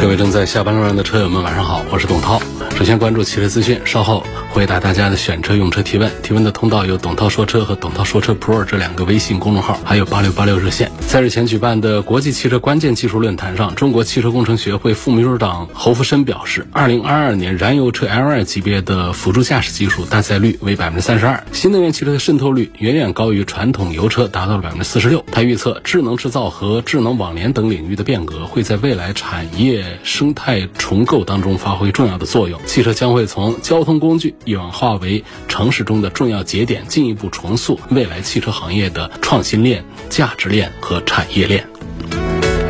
各位正在下班路上的车友们，晚上好，我是董涛。首先关注汽车资讯，稍后回答大家的选车用车提问。提问的通道有董涛说车和董涛说车 Pro 这两个微信公众号，还有八六八六热线。在日前举办的国际汽车关键技术论坛上，中国汽车工程学会副秘书长侯福生表示，二零二二年燃油车 L2 级别的辅助驾驶技术搭载率为百分之三十二，新能源汽车的渗透率远远高于传统油车，达到了百分之四十六。他预测，智能制造和智能网联等领域的变革会在未来产业生态重构当中发挥重要的作用。汽车将会从交通工具演化为城市中的重要节点，进一步重塑未来汽车行业的创新链、价值链和产业链。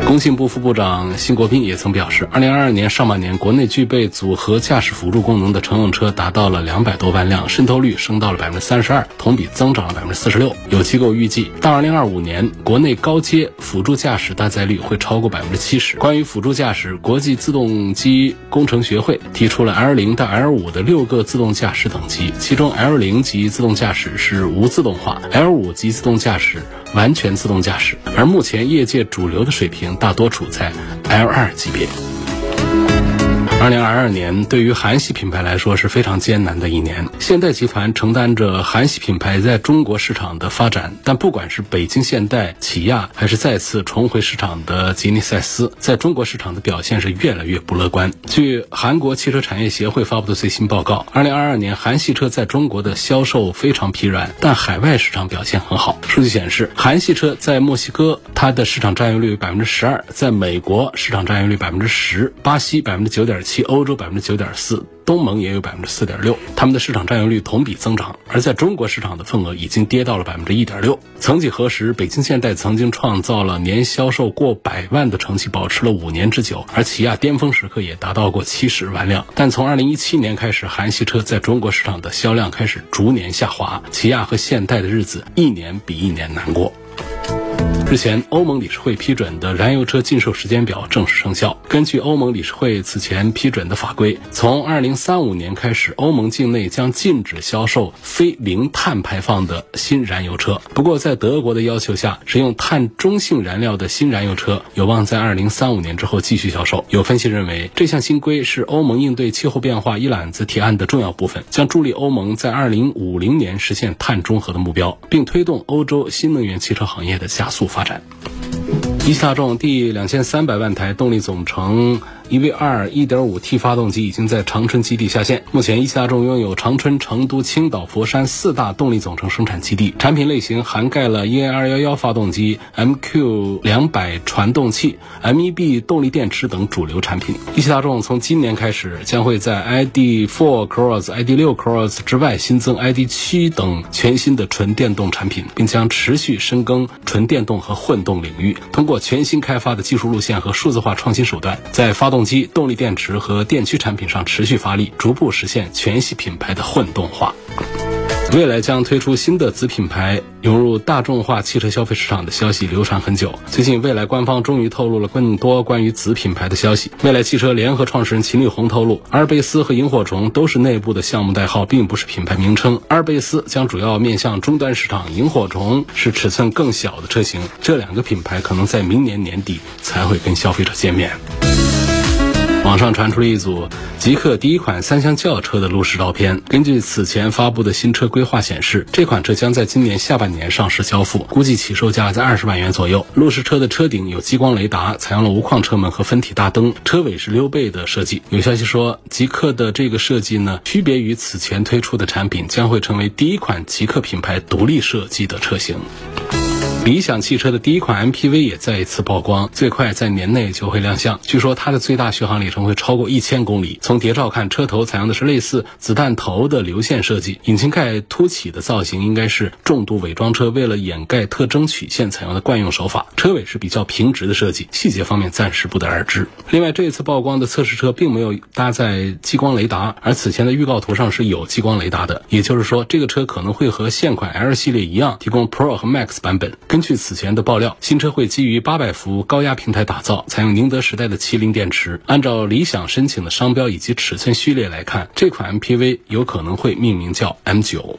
工信部副部长辛国斌也曾表示，二零二二年上半年，国内具备组合驾驶辅助功能的乘用车达到了两百多万辆，渗透率升到了百分之三十二，同比增长了百分之四十六。有机构预计，到二零二五年，国内高阶辅助驾驶搭载率会超过百分之七十。关于辅助驾驶，国际自动机工程学会提出了 L 零到 L 五的六个自动驾驶等级，其中 L 零级自动驾驶是无自动化，L 五级自动驾驶完全自动驾驶，而目前业界主流的水平大多处在 L2 级别。二零二二年对于韩系品牌来说是非常艰难的一年。现代集团承担着韩系品牌在中国市场的发展，但不管是北京现代、起亚，还是再次重回市场的吉尼赛斯，在中国市场的表现是越来越不乐观。据韩国汽车产业协会发布的最新报告，二零二二年韩系车在中国的销售非常疲软，但海外市场表现很好。数据显示，韩系车在墨西哥它的市场占有率百分之十二，在美国市场占有率百分之十，巴西百分之九点。其欧洲百分之九点四，东盟也有百分之四点六，他们的市场占有率同比增长，而在中国市场的份额已经跌到了百分之一点六。曾几何时，北京现代曾经创造了年销售过百万的成绩，保持了五年之久，而起亚巅峰时刻也达到过七十万辆。但从二零一七年开始，韩系车在中国市场的销量开始逐年下滑，起亚和现代的日子一年比一年难过。日前，欧盟理事会批准的燃油车禁售时间表正式生效。根据欧盟理事会此前批准的法规，从二零三五年开始，欧盟境内将禁止销售非零碳排放的新燃油车。不过，在德国的要求下，使用碳中性燃料的新燃油车有望在二零三五年之后继续销售。有分析认为，这项新规是欧盟应对气候变化一揽子提案的重要部分，将助力欧盟在二零五零年实现碳中和的目标，并推动欧洲新能源汽车行业的加速发展。发展。一汽大众第两千三百万台动力总成 EV2 1.5T 发动机已经在长春基地下线。目前，一汽大众拥有长春、成都、青岛、佛山四大动力总成生产基地，产品类型涵盖了 EA211 发动机、MQ200 传动器、MEB 动力电池等主流产品。一汽大众从今年开始，将会在 ID.4 Cross、ID.6 Cross 之外新增 ID.7 等全新的纯电动产品，并将持续深耕纯电动和混动领域，通过全新开发的技术路线和数字化创新手段，在发动动机、动力电池和电驱产品上持续发力，逐步实现全系品牌的混动化。未来将推出新的子品牌，涌入大众化汽车消费市场的消息流传很久。最近，未来官方终于透露了更多关于子品牌的消息。未来汽车联合创始人秦力红透露，阿尔卑斯和萤火虫都是内部的项目代号，并不是品牌名称。阿尔卑斯将主要面向终端市场，萤火虫是尺寸更小的车型。这两个品牌可能在明年年底才会跟消费者见面。网上传出了一组极客第一款三厢轿车的路试照片。根据此前发布的新车规划显示，这款车将在今年下半年上市交付，估计起售价在二十万元左右。路试车的车顶有激光雷达，采用了无框车门和分体大灯，车尾是溜背的设计。有消息说，极客的这个设计呢，区别于此前推出的产品，将会成为第一款极客品牌独立设计的车型。理想汽车的第一款 MPV 也再一次曝光，最快在年内就会亮相。据说它的最大续航里程会超过一千公里。从谍照看，车头采用的是类似子弹头的流线设计，引擎盖凸起的造型应该是重度伪装车为了掩盖特征曲线采用的惯用手法。车尾是比较平直的设计，细节方面暂时不得而知。另外，这一次曝光的测试车并没有搭载激光雷达，而此前的预告图上是有激光雷达的，也就是说，这个车可能会和现款 L 系列一样，提供 Pro 和 Max 版本。根据此前的爆料，新车会基于八百伏高压平台打造，采用宁德时代的麒麟电池。按照理想申请的商标以及尺寸序列来看，这款 MPV 有可能会命名叫 M9。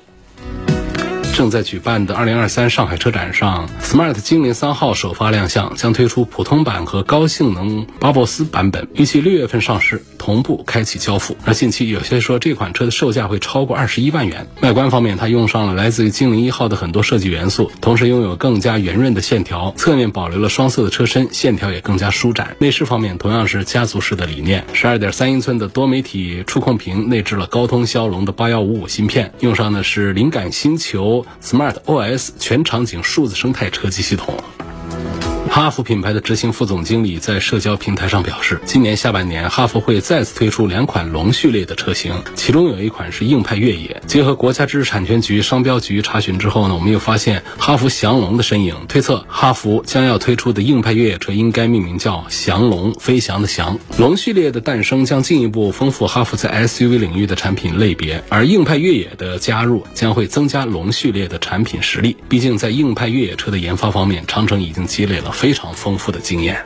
正在举办的2023上海车展上，Smart 精灵三号首发亮相，将推出普通版和高性能巴博斯版本，预计六月份上市，同步开启交付。而近期有些说这款车的售价会超过二十一万元。外观方面，它用上了来自于精灵一号的很多设计元素，同时拥有更加圆润的线条，侧面保留了双色的车身，线条也更加舒展。内饰方面同样是家族式的理念，十二点三英寸的多媒体触控屏内置了高通骁龙的八幺五五芯片，用上的是灵感星球。Smart OS 全场景数字生态车机系统。哈弗品牌的执行副总经理在社交平台上表示，今年下半年哈弗会再次推出两款龙序列的车型，其中有一款是硬派越野。结合国家知识产权局、商标局查询之后呢，我们又发现哈弗翔龙的身影，推测哈弗将要推出的硬派越野车应该命名叫翔龙，飞翔的翔。龙序列的诞生将进一步丰富哈弗在 SUV 领域的产品类别，而硬派越野的加入将会增加龙序列的产品实力。毕竟在硬派越野车的研发方面，长城已经积累了非非常丰富的经验。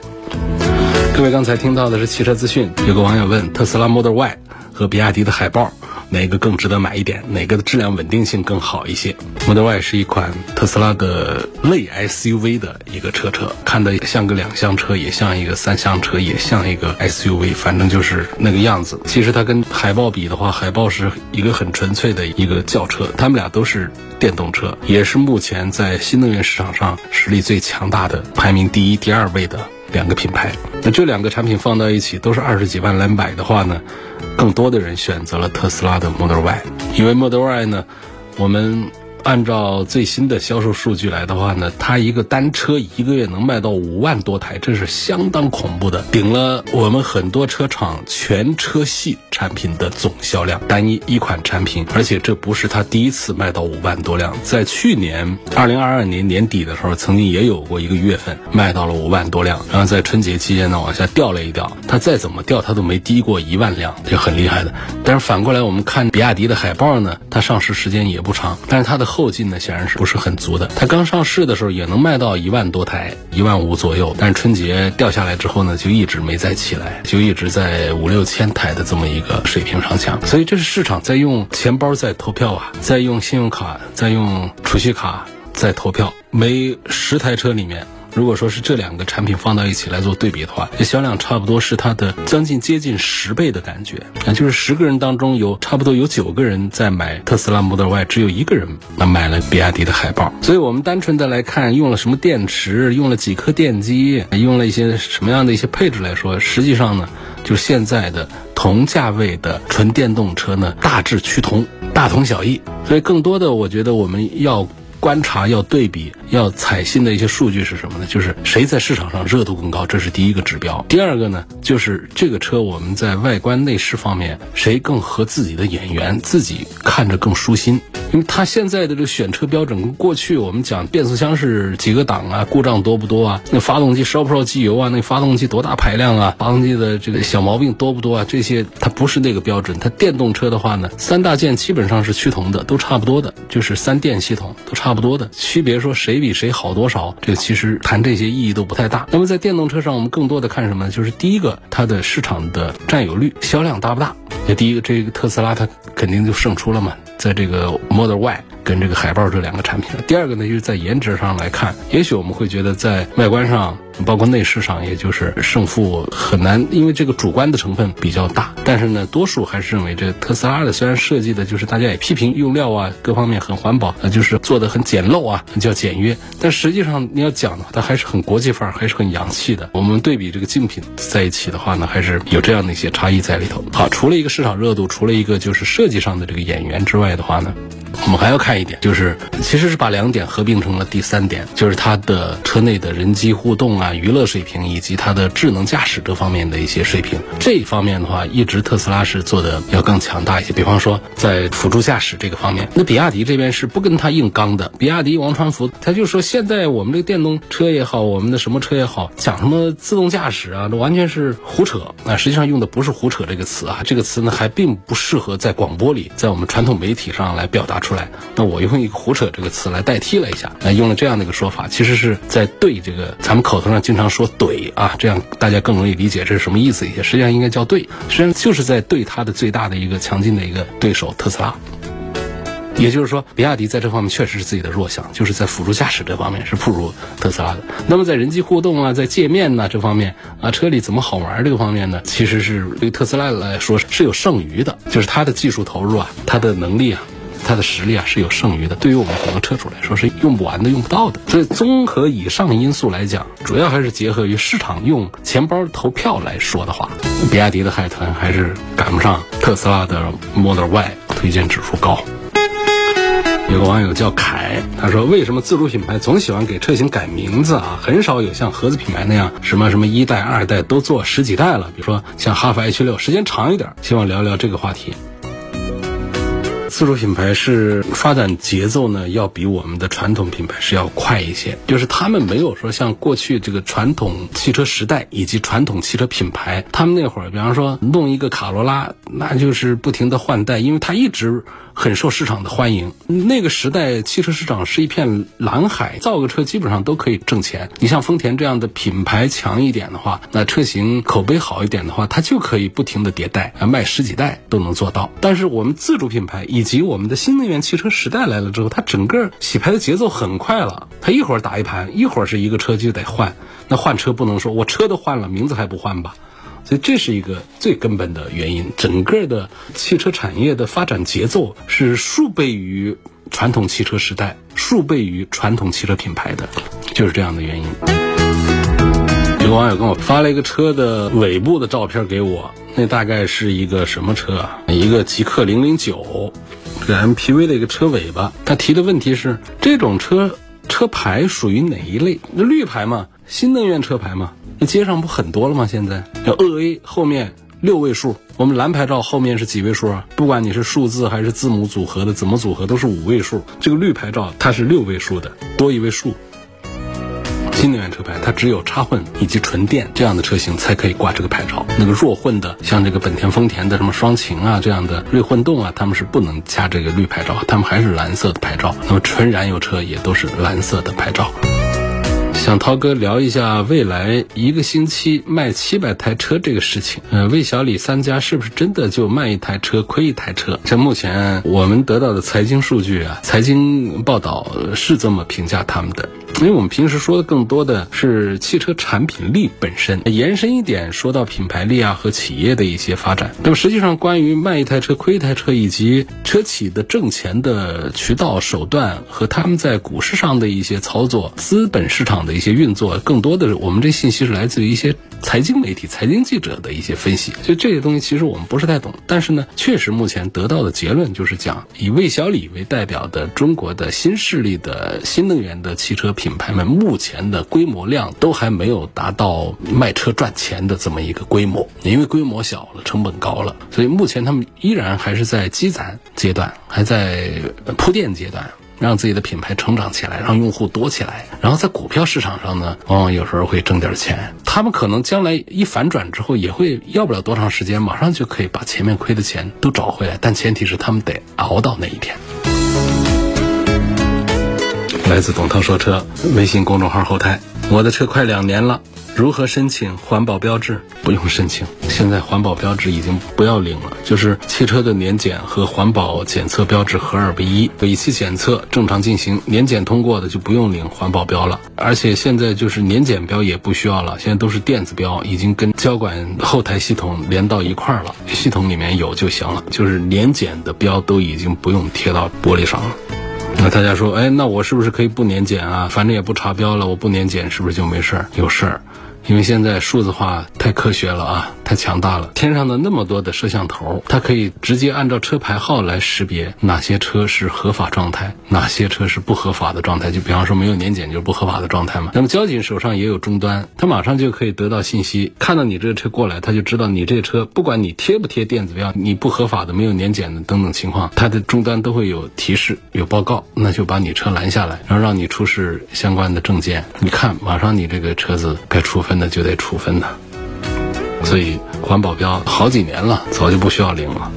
各位刚才听到的是汽车资讯，有个网友问特斯拉 Model Y 和比亚迪的海豹哪个更值得买一点，哪个的质量稳定性更好一些？Model Y 是一款特斯拉的类 SUV 的一个车车，看的像个两厢车，也像一个三厢车，也像一个 SUV，反正就是那个样子。其实它跟海豹比的话，海豹是一个很纯粹的一个轿车，它们俩都是电动车，也是目前在新能源市场上实力最强大的，排名第一、第二位的。两个品牌，那这两个产品放到一起都是二十几万来买的话呢，更多的人选择了特斯拉的 Model Y，因为 Model Y 呢，我们。按照最新的销售数据来的话呢，它一个单车一个月能卖到五万多台，这是相当恐怖的，顶了我们很多车厂全车系产品的总销量。单一一款产品，而且这不是它第一次卖到五万多辆，在去年二零二二年年底的时候，曾经也有过一个月份卖到了五万多辆，然后在春节期间呢往下掉了一掉，它再怎么掉它都没低过一万辆，就很厉害的。但是反过来我们看比亚迪的海豹呢，它上市时间也不长，但是它的后劲呢显然是不是很足的。它刚上市的时候也能卖到一万多台，一万五左右，但是春节掉下来之后呢，就一直没再起来，就一直在五六千台的这么一个水平上抢。所以这是市场在用钱包在投票啊，在用信用卡，在用储蓄卡在投票。每十台车里面。如果说是这两个产品放到一起来做对比的话，这销量差不多是它的将近接近十倍的感觉。那就是十个人当中有差不多有九个人在买特斯拉 Model Y，只有一个人那买了比亚迪的海豹。所以我们单纯的来看用了什么电池，用了几颗电机，用了一些什么样的一些配置来说，实际上呢，就现在的同价位的纯电动车呢，大致趋同，大同小异。所以更多的，我觉得我们要。观察要对比要采信的一些数据是什么呢？就是谁在市场上热度更高，这是第一个指标。第二个呢，就是这个车我们在外观内饰方面谁更合自己的眼缘，自己看着更舒心。因为它现在的这个选车标准跟过去我们讲变速箱是几个档啊，故障多不多啊？那发动机烧不烧机油啊？那发动机多大排量啊？发动机的这个小毛病多不多啊？这些它不是那个标准。它电动车的话呢，三大件基本上是趋同的，都差不多的，就是三电系统都。差不多的区别，说谁比谁好多少，这个其实谈这些意义都不太大。那么在电动车上，我们更多的看什么呢？就是第一个，它的市场的占有率、销量大不大？那第一个，这个特斯拉它肯定就胜出了嘛，在这个 Model Y 跟这个海豹这两个产品。第二个呢，就是在颜值上来看，也许我们会觉得在外观上。包括内饰上，也就是胜负很难，因为这个主观的成分比较大。但是呢，多数还是认为这特斯拉的虽然设计的就是大家也批评用料啊，各方面很环保，呃，就是做的很简陋啊，叫简约。但实际上你要讲的话，它还是很国际范儿，还是很洋气的。我们对比这个竞品在一起的话呢，还是有这样的一些差异在里头。好，除了一个市场热度，除了一个就是设计上的这个演员之外的话呢。我们还要看一点，就是其实是把两点合并成了第三点，就是它的车内的人机互动啊、娱乐水平以及它的智能驾驶这方面的一些水平。这一方面的话，一直特斯拉是做的要更强大一些。比方说在辅助驾驶这个方面，那比亚迪这边是不跟他硬刚的。比亚迪王传福他就说，现在我们这个电动车也好，我们的什么车也好，讲什么自动驾驶啊，这完全是胡扯。那实际上用的不是胡扯这个词啊，这个词呢还并不适合在广播里，在我们传统媒体上来表达出来。那我用一个胡扯这个词来代替了一下，那用了这样的一个说法，其实是在对这个咱们口头上经常说怼啊，这样大家更容易理解这是什么意思一些。实际上应该叫对，实际上就是在对它的最大的一个强劲的一个对手特斯拉。也就是说，比亚迪在这方面确实是自己的弱项，就是在辅助驾驶这方面是不如特斯拉的。那么在人机互动啊，在界面呐这方面啊，车里怎么好玩这个方面呢，其实是对特斯拉来说是有剩余的，就是它的技术投入啊，它的能力啊，它的实力啊是有剩余的。对于我们很多车主来说是用不完的、用不到的。所以综合以上因素来讲，主要还是结合于市场用钱包投票来说的话，比亚迪的海豚还是赶不上特斯拉的 Model Y，推荐指数高。有个网友叫凯，他说：“为什么自主品牌总喜欢给车型改名字啊？很少有像合资品牌那样，什么什么一代、二代都做十几代了。比如说像哈弗 H 六，时间长一点。希望聊聊这个话题。”自主品牌是发展节奏呢，要比我们的传统品牌是要快一些。就是他们没有说像过去这个传统汽车时代以及传统汽车品牌，他们那会儿，比方说弄一个卡罗拉，那就是不停的换代，因为它一直很受市场的欢迎。那个时代汽车市场是一片蓝海，造个车基本上都可以挣钱。你像丰田这样的品牌强一点的话，那车型口碑好一点的话，它就可以不停的迭代，卖十几代都能做到。但是我们自主品牌以及我们的新能源汽车时代来了之后，它整个洗牌的节奏很快了。它一会儿打一盘，一会儿是一个车就得换。那换车不能说我车都换了，名字还不换吧？所以这是一个最根本的原因。整个的汽车产业的发展节奏是数倍于传统汽车时代，数倍于传统汽车品牌的，就是这样的原因。有个网友跟我发了一个车的尾部的照片给我。那大概是一个什么车啊？一个极氪零零九，这个 MPV 的一个车尾巴。他提的问题是：这种车车牌属于哪一类？绿牌嘛，新能源车牌嘛。那街上不很多了吗？现在要鄂 A 后面六位数，我们蓝牌照后面是几位数啊？不管你是数字还是字母组合的，怎么组合都是五位数。这个绿牌照它是六位数的，多一位数。新能源车牌，它只有插混以及纯电这样的车型才可以挂这个牌照。那个弱混的，像这个本田、丰田的什么双擎啊这样的锐混动啊，他们是不能加这个绿牌照，他们还是蓝色的牌照。那么纯燃油车也都是蓝色的牌照。想涛哥聊一下未来一个星期卖七百台车这个事情。呃，魏小李三家是不是真的就卖一台车亏一台车？这目前我们得到的财经数据啊，财经报道是这么评价他们的。因为我们平时说的更多的是汽车产品力本身，延伸一点说到品牌力啊和企业的一些发展。那么实际上，关于卖一台车亏一台车，以及车企的挣钱的渠道手段和他们在股市上的一些操作、资本市场的一些运作，更多的我们这信息是来自于一些财经媒体、财经记者的一些分析。所以这些东西其实我们不是太懂，但是呢，确实目前得到的结论就是讲，以魏小李为代表的中国的新势力的新能源的汽车品。品牌们目前的规模量都还没有达到卖车赚钱的这么一个规模，因为规模小了，成本高了，所以目前他们依然还是在积攒阶段，还在铺垫阶段，让自己的品牌成长起来，让用户多起来。然后在股票市场上呢，往往有时候会挣点钱。他们可能将来一反转之后，也会要不了多长时间，马上就可以把前面亏的钱都找回来。但前提是他们得熬到那一天。来自董涛说车微信公众号后台，我的车快两年了，如何申请环保标志？不用申请，现在环保标志已经不要领了，就是汽车的年检和环保检测标志合二为一，尾气检测正常进行，年检通过的就不用领环保标了。而且现在就是年检标也不需要了，现在都是电子标，已经跟交管后台系统连到一块儿了，系统里面有就行了，就是年检的标都已经不用贴到玻璃上了。那大家说，哎，那我是不是可以不年检啊？反正也不查标了，我不年检是不是就没事儿？有事儿，因为现在数字化太科学了啊，太。强大了。天上的那么多的摄像头，它可以直接按照车牌号来识别哪些车是合法状态，哪些车是不合法的状态。就比方说没有年检就是不合法的状态嘛。那么交警手上也有终端，他马上就可以得到信息，看到你这个车过来，他就知道你这个车不管你贴不贴电子标，你不合法的、没有年检的等等情况，它的终端都会有提示、有报告，那就把你车拦下来，然后让你出示相关的证件。你看，马上你这个车子该处分的就得处分的。所以环保标好几年了，早就不需要领了。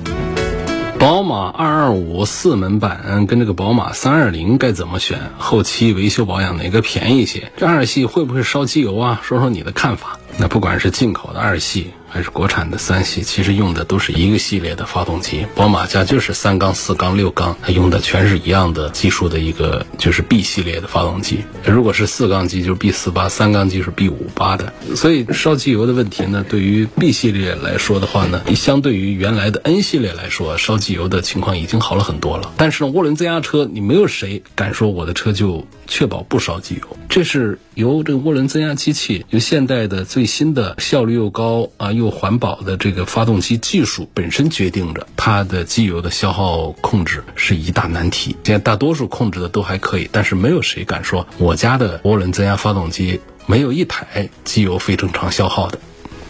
宝马二二五四门版跟这个宝马三二零该怎么选？后期维修保养哪个便宜些？这二系会不会烧机油啊？说说你的看法。那不管是进口的二系。还是国产的三系，其实用的都是一个系列的发动机。宝马家就是三缸、四缸、六缸，它用的全是一样的技术的一个，就是 B 系列的发动机。如果是四缸机，就是 B 四八；三缸机是 B 五八的。所以烧机油的问题呢，对于 B 系列来说的话呢，相对于原来的 N 系列来说，烧机油的情况已经好了很多了。但是，涡轮增压车，你没有谁敢说我的车就确保不烧机油。这是由这个涡轮增压机器，由现代的最新的效率又高啊又环保的这个发动机技术本身决定着它的机油的消耗控制是一大难题。现在大多数控制的都还可以，但是没有谁敢说我家的涡轮增压发动机没有一台机油非正常消耗的，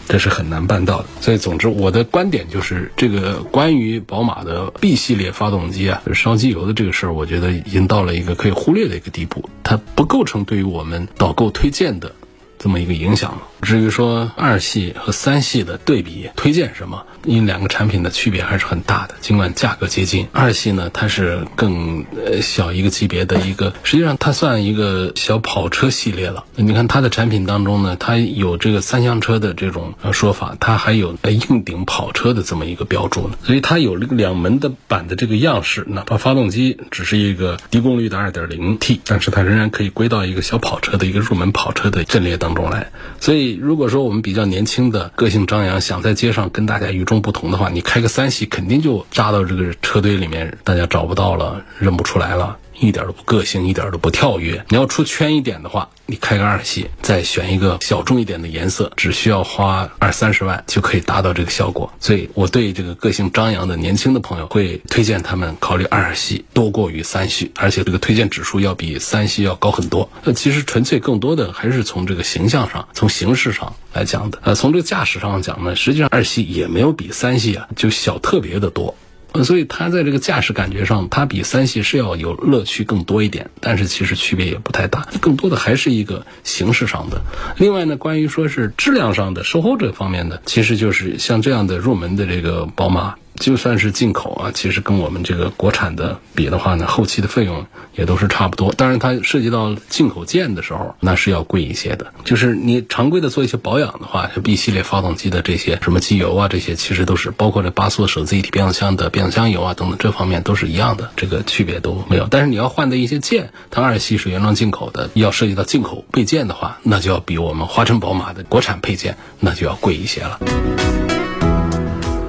这是很难办到的。所以，总之我的观点就是，这个关于宝马的 B 系列发动机啊烧机油的这个事儿，我觉得已经到了一个可以忽略的一个地步，它不构成对于我们导购推荐的。这么一个影响了。至于说二系和三系的对比，推荐什么？因为两个产品的区别还是很大的，尽管价格接近。二系呢，它是更呃小一个级别的一个，实际上它算一个小跑车系列了。你看它的产品当中呢，它有这个三厢车的这种说法，它还有硬顶跑车的这么一个标注呢。所以它有这个两门的版的这个样式，哪怕发动机只是一个低功率的二点零 T，但是它仍然可以归到一个小跑车的一个入门跑车的阵列当中来。所以如果说我们比较年轻的个性张扬，想在街上跟大家与众不同的话，你开个三系肯定就扎到这个车队里面，大家找不到了，认不出来了。一点都不个性，一点都不跳跃。你要出圈一点的话，你开个二系，再选一个小众一点的颜色，只需要花二三十万就可以达到这个效果。所以我对这个个性张扬的年轻的朋友会推荐他们考虑二系多过于三系，而且这个推荐指数要比三系要高很多。那其实纯粹更多的还是从这个形象上、从形式上来讲的。呃，从这个驾驶上讲呢，实际上二系也没有比三系啊就小特别的多。所以它在这个驾驶感觉上，它比三系是要有乐趣更多一点，但是其实区别也不太大，更多的还是一个形式上的。另外呢，关于说是质量上的、售后这方面的，其实就是像这样的入门的这个宝马。就算是进口啊，其实跟我们这个国产的比的话呢，后期的费用也都是差不多。当然，它涉及到进口件的时候，那是要贵一些的。就是你常规的做一些保养的话，像 B 系列发动机的这些什么机油啊，这些其实都是包括这八速手自一体变速箱的变速箱油啊等等，这方面都是一样的，这个区别都没有。但是你要换的一些件，它二系是原装进口的，要涉及到进口配件的话，那就要比我们华晨宝马的国产配件那就要贵一些了。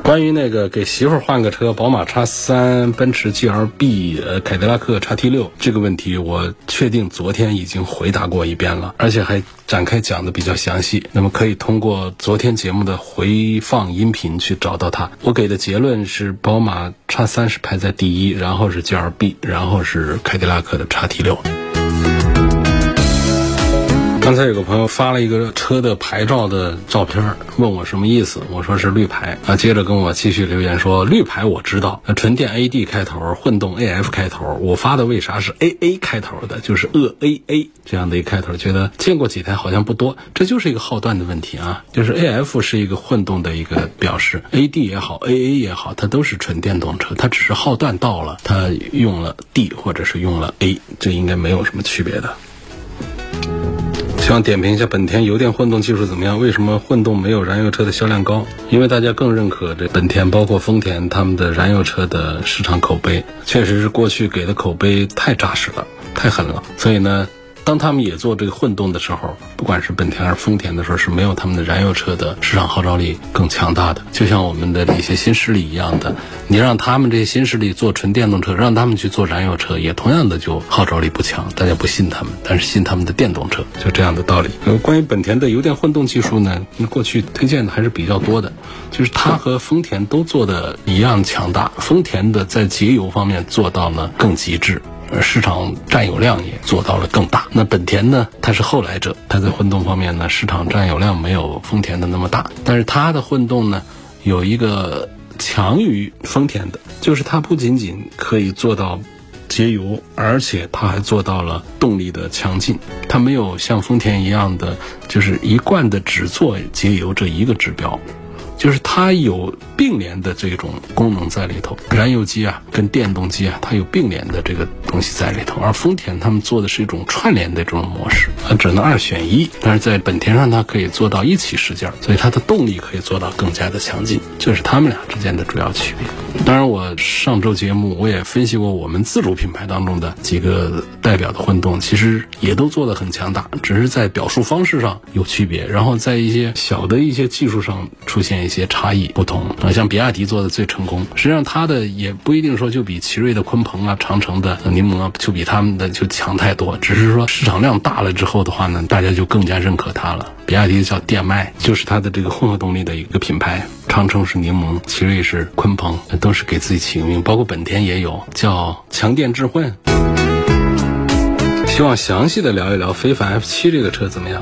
关于那个给媳妇换个车，宝马叉三、奔驰 G L B、呃凯迪拉克叉 T 六这个问题，我确定昨天已经回答过一遍了，而且还展开讲的比较详细。那么可以通过昨天节目的回放音频去找到它。我给的结论是，宝马叉三是排在第一，然后是 G L B，然后是凯迪拉克的叉 T 六。刚才有个朋友发了一个车的牌照的照片，问我什么意思？我说是绿牌啊。接着跟我继续留言说，绿牌我知道，纯电 AD 开头，混动 AF 开头。我发的为啥是 AA 开头的？就是鄂 AA 这样的一个开头，觉得见过几台好像不多，这就是一个号段的问题啊。就是 AF 是一个混动的一个表示，AD 也好，AA 也好，它都是纯电动车，它只是号段到了，它用了 D 或者是用了 A，这应该没有什么区别的。希望点评一下本田油电混动技术怎么样？为什么混动没有燃油车的销量高？因为大家更认可这本田，包括丰田他们的燃油车的市场口碑，确实是过去给的口碑太扎实了，太狠了。所以呢，当他们也做这个混动的时候，不管是本田还是丰田的时候，是没有他们的燃油车的市场号召力更强大的。就像我们的一些新势力一样的，你让他们这些新势力做纯电动车，让他们去做燃油车，也同样的就号召力不强，大家不信他们，但是信他们的电动车，就这样的道理。呃，关于本田的油电混动技术呢，那过去推荐的还是比较多的，就是它和丰田都做的一样强大，丰田的在节油方面做到了更极致。而，市场占有量也做到了更大。那本田呢？它是后来者，它在混动方面呢，市场占有量没有丰田的那么大。但是它的混动呢，有一个强于丰田的，就是它不仅仅可以做到节油，而且它还做到了动力的强劲。它没有像丰田一样的，就是一贯的只做节油这一个指标。就是它有并联的这种功能在里头，燃油机啊跟电动机啊，它有并联的这个东西在里头。而丰田他们做的是一种串联的这种模式，它只能二选一。但是在本田上，它可以做到一起使劲，所以它的动力可以做到更加的强劲，这是他们俩之间的主要区别。当然，我上周节目我也分析过我们自主品牌当中的几个代表的混动，其实也都做得很强大，只是在表述方式上有区别，然后在一些小的一些技术上出现。一些差异不同啊，像比亚迪做的最成功，实际上它的也不一定说就比奇瑞的鲲鹏啊、长城的柠檬啊就比他们的就强太多，只是说市场量大了之后的话呢，大家就更加认可它了。比亚迪叫电麦，就是它的这个混合动力的一个品牌，长城是柠檬，奇瑞是鲲鹏，都是给自己起个名，包括本田也有叫强电智混。希望详细的聊一聊非凡 F 七这个车怎么样。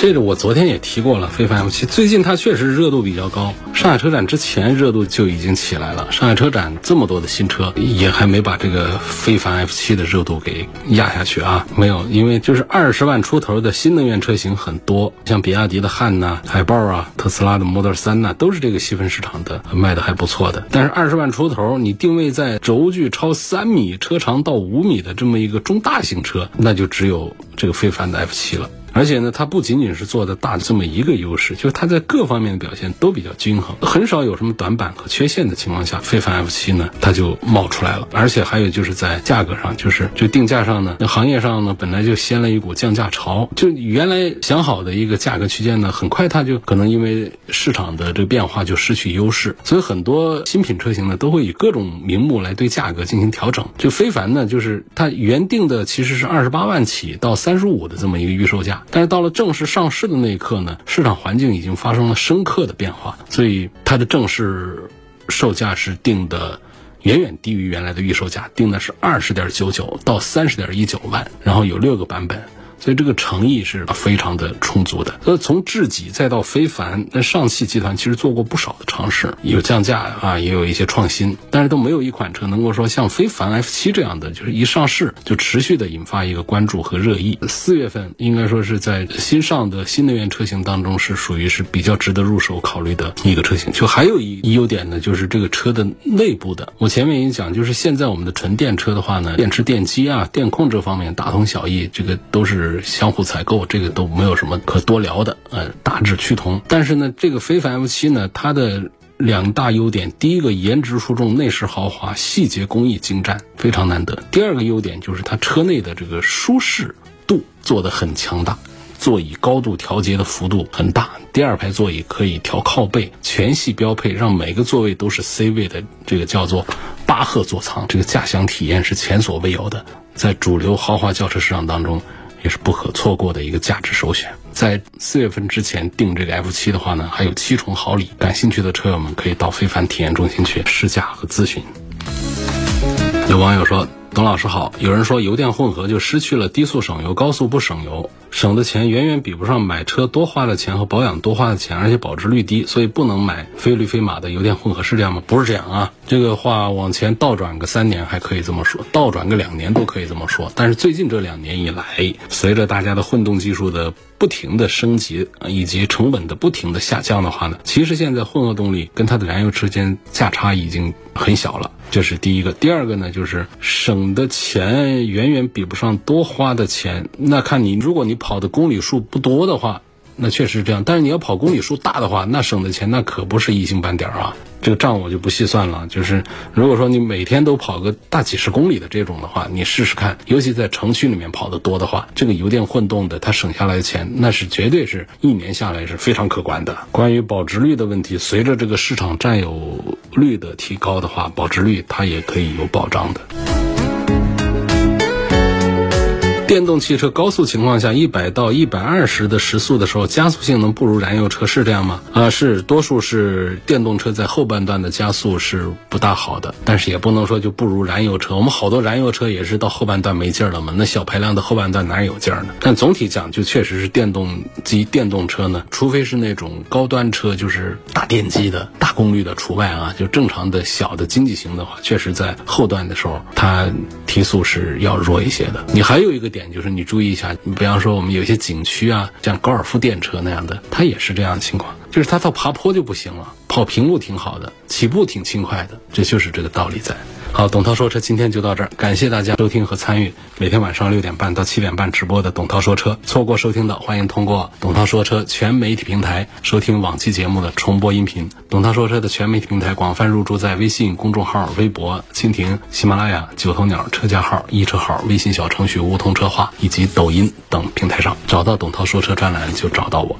这个我昨天也提过了，非凡 F 七最近它确实热度比较高。上海车展之前热度就已经起来了，上海车展这么多的新车，也还没把这个非凡 F 七的热度给压下去啊。没有，因为就是二十万出头的新能源车型很多，像比亚迪的汉呐、海豹啊、特斯拉的 Model 三呐，都是这个细分市场的卖的还不错的。但是二十万出头，你定位在轴距超三米、车长到五米的这么一个中大型车，那就只有这个非凡的 F 七了。而且呢，它不仅仅是做的大这么一个优势，就是它在各方面的表现都比较均衡，很少有什么短板和缺陷的情况下，非凡 F 七呢它就冒出来了。而且还有就是在价格上，就是就定价上呢，那行业上呢本来就掀了一股降价潮，就原来想好的一个价格区间呢，很快它就可能因为市场的这个变化就失去优势，所以很多新品车型呢都会以各种名目来对价格进行调整。就非凡呢，就是它原定的其实是二十八万起到三十五的这么一个预售价。但是到了正式上市的那一刻呢，市场环境已经发生了深刻的变化，所以它的正式售价是定的远远低于原来的预售价，定的是二十点九九到三十点一九万，然后有六个版本。所以这个诚意是非常的充足的。所以从智己再到非凡，那上汽集团其实做过不少的尝试，有降价啊，也有一些创新，但是都没有一款车能够说像非凡 F 七这样的，就是一上市就持续的引发一个关注和热议。四月份应该说是在新上的新能源车型当中是属于是比较值得入手考虑的一个车型。就还有一优点呢，就是这个车的内部的，我前面已经讲，就是现在我们的纯电车的话呢，电池、电机啊、电控这方面大同小异，这个都是。相互采购，这个都没有什么可多聊的，呃，大致趋同。但是呢，这个非凡 F 七呢，它的两大优点，第一个颜值出众，内饰豪华，细节工艺精湛，非常难得。第二个优点就是它车内的这个舒适度做得很强大，座椅高度调节的幅度很大，第二排座椅可以调靠背，全系标配，让每个座位都是 C 位的，这个叫做巴赫座舱，这个驾享体验是前所未有的，在主流豪华轿车市场当中。也是不可错过的一个价值首选。在四月份之前订这个 F 七的话呢，还有七重好礼。感兴趣的车友们可以到非凡体验中心去试驾和咨询。有网友说：“董老师好，有人说油电混合就失去了低速省油、高速不省油，省的钱远远比不上买车多花的钱和保养多花的钱，而且保值率低，所以不能买非驴非马的油电混合，是这样吗？不是这样啊。这个话往前倒转个三年还可以这么说，倒转个两年都可以这么说。但是最近这两年以来，随着大家的混动技术的不停的升级，以及成本的不停的下降的话呢，其实现在混合动力跟它的燃油之间价差已经很小了。”这是第一个，第二个呢，就是省的钱远远比不上多花的钱。那看你，如果你跑的公里数不多的话，那确实这样。但是你要跑公里数大的话，那省的钱那可不是一星半点啊。这。个账我就不细算了。就是如果说你每天都跑个大几十公里的这种的话，你试试看，尤其在城区里面跑得多的话，这个油电混动的它省下来的钱，那是绝对是一年下来是非常可观的。关于保值率的问题，随着这个市场占有率的提高的话，保值率它也可以有保障的。电动汽车高速情况下，一百到一百二十的时速的时候，加速性能不如燃油车，是这样吗？啊，是，多数是电动车在后半段的加速是不大好的，但是也不能说就不如燃油车。我们好多燃油车也是到后半段没劲儿了嘛，那小排量的后半段哪有劲儿呢？但总体讲，就确实是电动机、电动车呢，除非是那种高端车，就是大电机的大功率的除外啊，就正常的小的经济型的话，确实在后段的时候，它提速是要弱一些的。你还有一个点。就是你注意一下，你比方说我们有些景区啊，像高尔夫电车那样的，它也是这样的情况，就是它到爬坡就不行了，跑平路挺好的，起步挺轻快的，这就是这个道理在。好，董涛说车今天就到这儿，感谢大家收听和参与每天晚上六点半到七点半直播的董涛说车。错过收听的，欢迎通过董涛说车全媒体平台收听往期节目的重播音频。董涛说车的全媒体平台广泛入驻在微信公众号、微博、蜻蜓、喜马拉雅、九头鸟车架号、一车号、微信小程序梧桐车话以及抖音等平台上，找到董涛说车专栏就找到我。